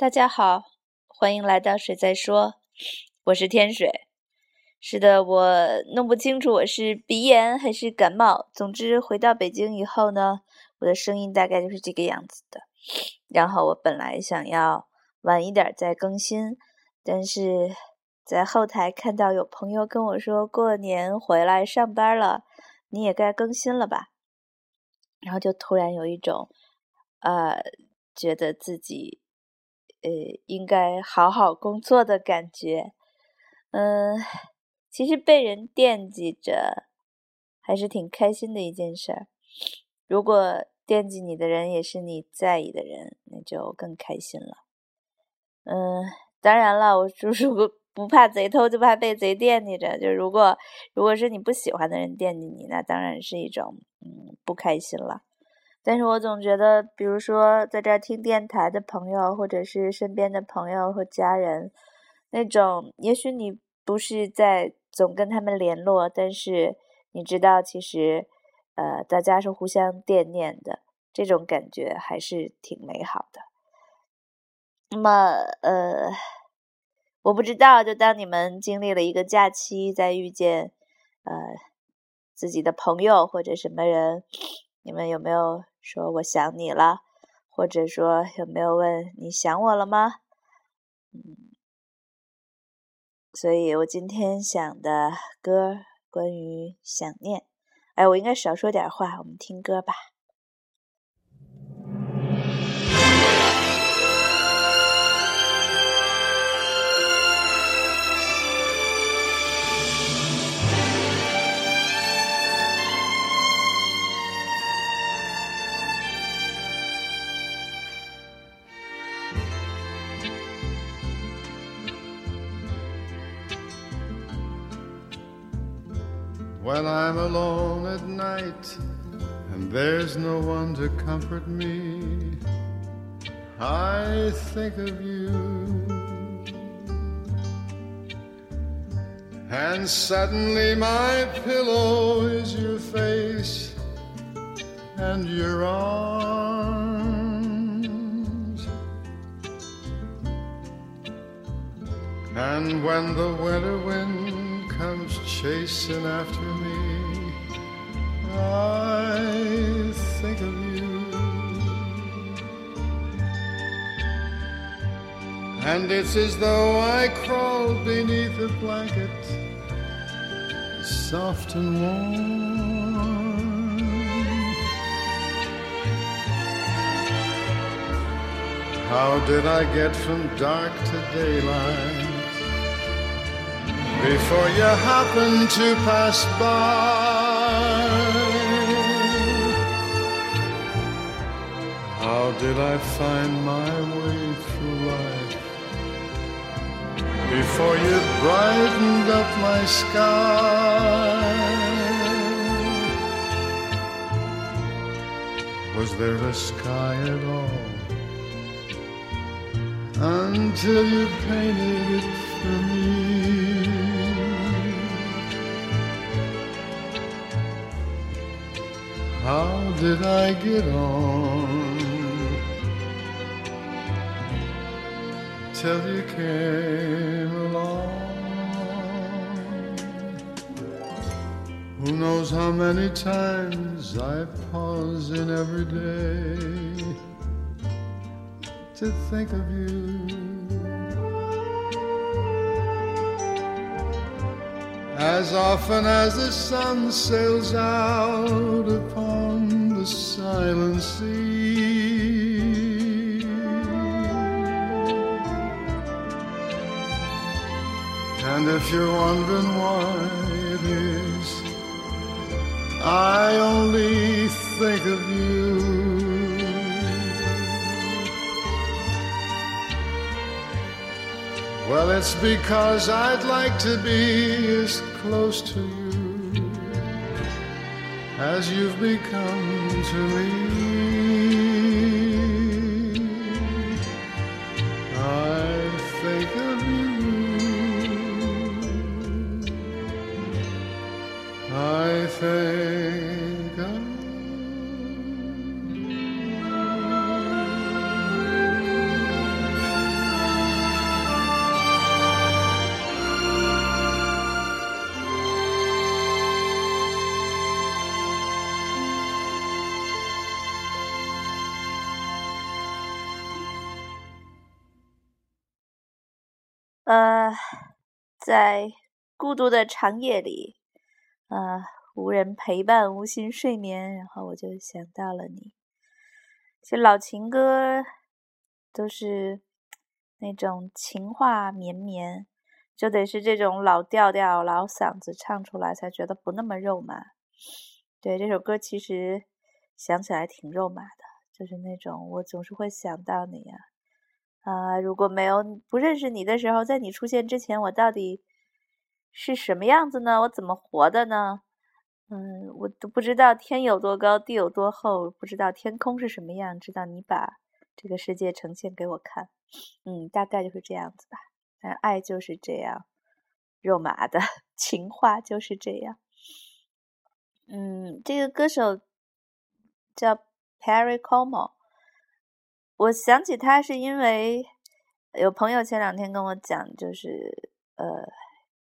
大家好，欢迎来到水在说，我是天水。是的，我弄不清楚我是鼻炎还是感冒。总之，回到北京以后呢，我的声音大概就是这个样子的。然后我本来想要晚一点再更新，但是在后台看到有朋友跟我说过年回来上班了，你也该更新了吧。然后就突然有一种呃，觉得自己。呃，应该好好工作的感觉。嗯，其实被人惦记着，还是挺开心的一件事儿。如果惦记你的人也是你在意的人，那就更开心了。嗯，当然了，我叔叔不 不怕贼偷，就怕被贼惦记着。就如果如果是你不喜欢的人惦记你，那当然是一种嗯不开心了。但是我总觉得，比如说，在这儿听电台的朋友，或者是身边的朋友和家人，那种也许你不是在总跟他们联络，但是你知道，其实，呃，大家是互相惦念的，这种感觉还是挺美好的。那么，呃，我不知道，就当你们经历了一个假期，在遇见，呃，自己的朋友或者什么人，你们有没有？说我想你了，或者说有没有问你想我了吗？嗯，所以我今天想的歌关于想念。哎，我应该少说点话，我们听歌吧。night and there's no one to comfort me, I think of you. And suddenly my pillow is your face and your arms. And when the winter wind comes chasing after me, And it's as though I crawled beneath a blanket, soft and warm. How did I get from dark to daylight? Before you happened to pass by. How did I find my way through life? before you brightened up my sky. Was there a sky at all until you painted it for me? How did I get on? till you came along. Who knows how many times I pause in every day to think of you. As often as the sun sails out upon the silent sea. And if you're wondering why it is, I only think of you. Well, it's because I'd like to be as close to you as you've become to me. 在孤独的长夜里，啊，无人陪伴，无心睡眠，然后我就想到了你。其实老情歌都是那种情话绵绵，就得是这种老调调、老嗓子唱出来，才觉得不那么肉麻。对这首歌，其实想起来挺肉麻的，就是那种我总是会想到你呀。啊！如果没有不认识你的时候，在你出现之前，我到底是什么样子呢？我怎么活的呢？嗯，我都不知道天有多高，地有多厚，不知道天空是什么样，知道你把这个世界呈现给我看。嗯，大概就是这样子吧。爱就是这样肉麻的情话就是这样。嗯，这个歌手叫 p e r r y c o m o 我想起他是因为有朋友前两天跟我讲，就是呃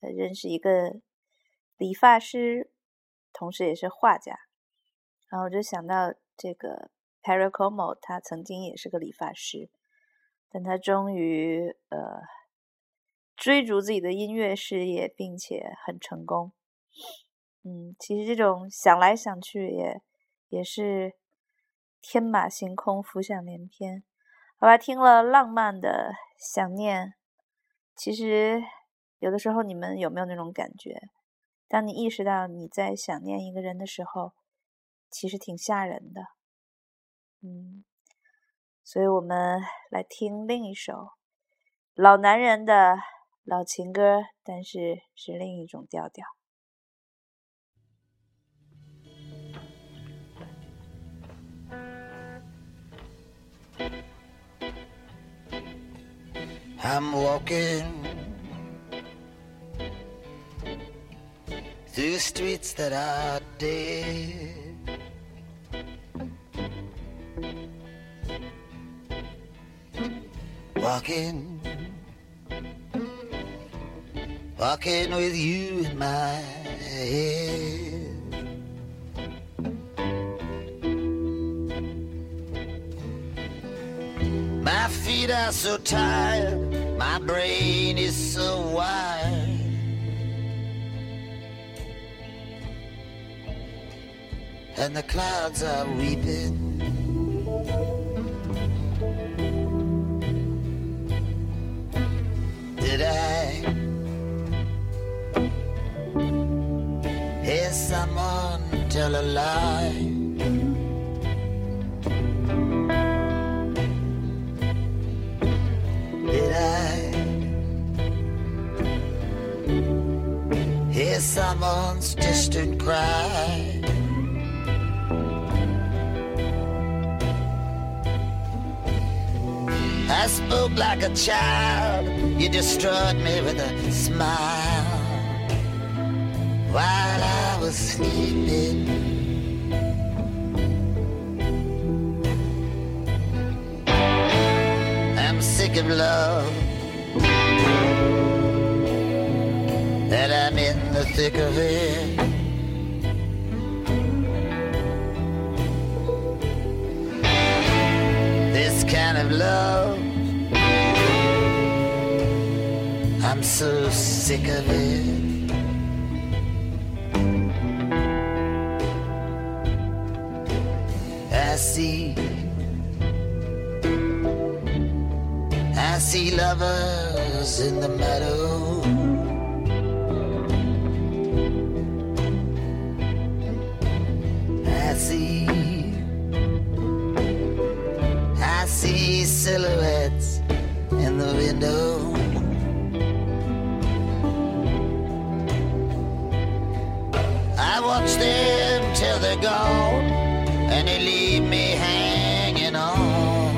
认识一个理发师，同时也是画家，然后我就想到这个 Paracomo，他曾经也是个理发师，但他终于呃追逐自己的音乐事业，并且很成功。嗯，其实这种想来想去也也是。天马行空，浮想联翩。好吧，听了《浪漫的想念》，其实有的时候，你们有没有那种感觉？当你意识到你在想念一个人的时候，其实挺吓人的。嗯，所以我们来听另一首老男人的老情歌，但是是另一种调调。I'm walking through streets that are dead. Walking, walking with you in mind. feet are so tired, my brain is so wide. And the clouds are weeping. Did I hear someone tell a lie? someone's distant cry. I spoke like a child, you destroyed me with a smile while I was sleeping. I'm sick of love thick of it. This kind of love, I'm so sick of it. I see, I see lovers in the meadow. we I watch them till they're gone, and they leave me hanging on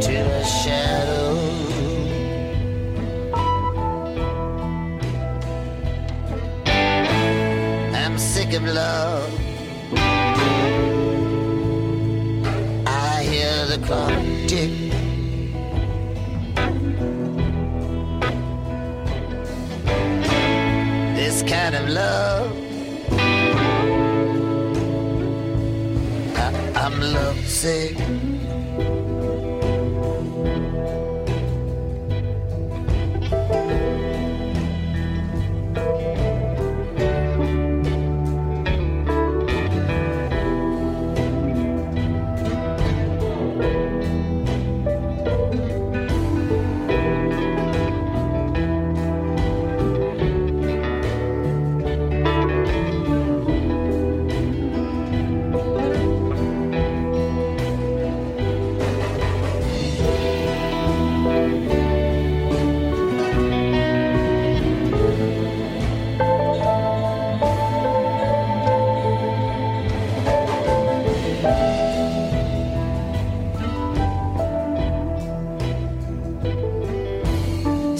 to the shadow. I'm sick of love. I hear the clock tick. kind of love. I, I'm lovesick.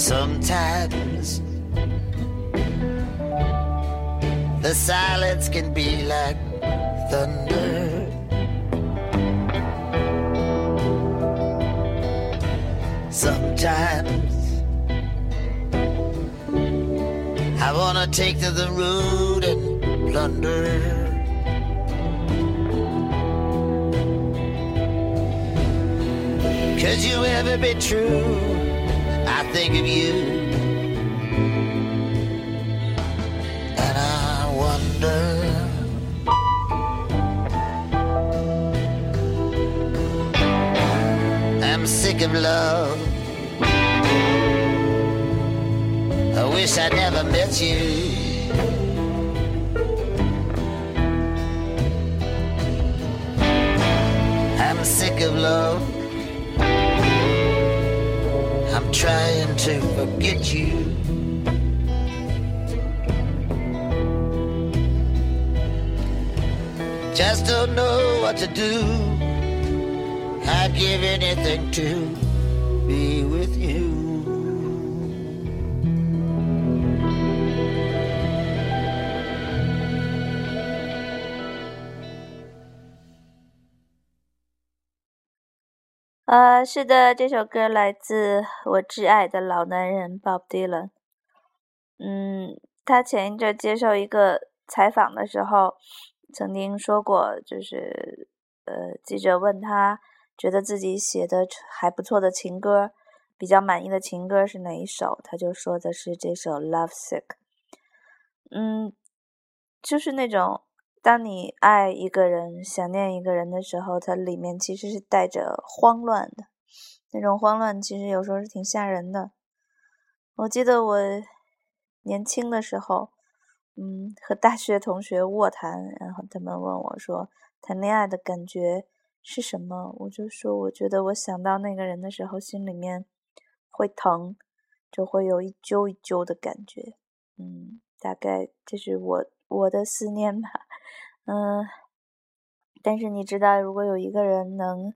Sometimes the silence can be like thunder. Sometimes I wanna take to the road and plunder. Could you ever be true? I think of you. And I wonder. I'm sick of love. I wish I never met you. I'm sick of love. I'm trying to forget you. Just don't know what to do. I'd give anything to be with you. 呃，是的，这首歌来自我挚爱的老男人鲍 l 迪伦。嗯，他前一阵接受一个采访的时候，曾经说过，就是呃，记者问他觉得自己写的还不错的情歌，比较满意的情歌是哪一首，他就说的是这首《Love Sick》。嗯，就是那种。当你爱一个人、想念一个人的时候，它里面其实是带着慌乱的，那种慌乱其实有时候是挺吓人的。我记得我年轻的时候，嗯，和大学同学卧谈，然后他们问我说谈恋爱的感觉是什么，我就说我觉得我想到那个人的时候，心里面会疼，就会有一揪一揪的感觉，嗯，大概这是我我的思念吧。嗯，但是你知道，如果有一个人能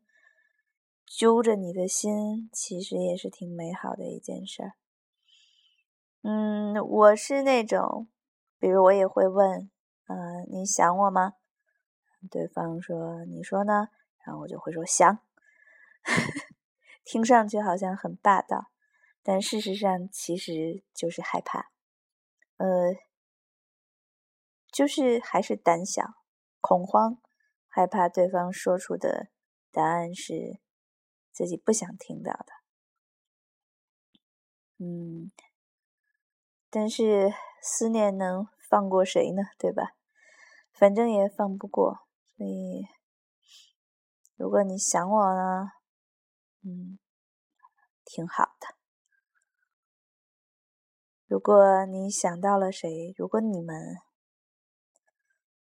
揪着你的心，其实也是挺美好的一件事儿。嗯，我是那种，比如我也会问，嗯，你想我吗？对方说，你说呢？然后我就会说想，听上去好像很霸道，但事实上其实就是害怕，呃，就是还是胆小。恐慌，害怕对方说出的答案是自己不想听到的。嗯，但是思念能放过谁呢？对吧？反正也放不过，所以如果你想我呢，嗯，挺好的。如果你想到了谁，如果你们。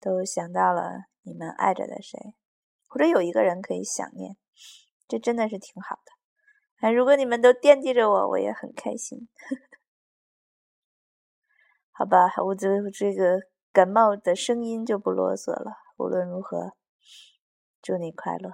都想到了你们爱着的谁，或者有一个人可以想念，这真的是挺好的。如果你们都惦记着我，我也很开心。好吧，我就这个感冒的声音就不啰嗦了。无论如何，祝你快乐。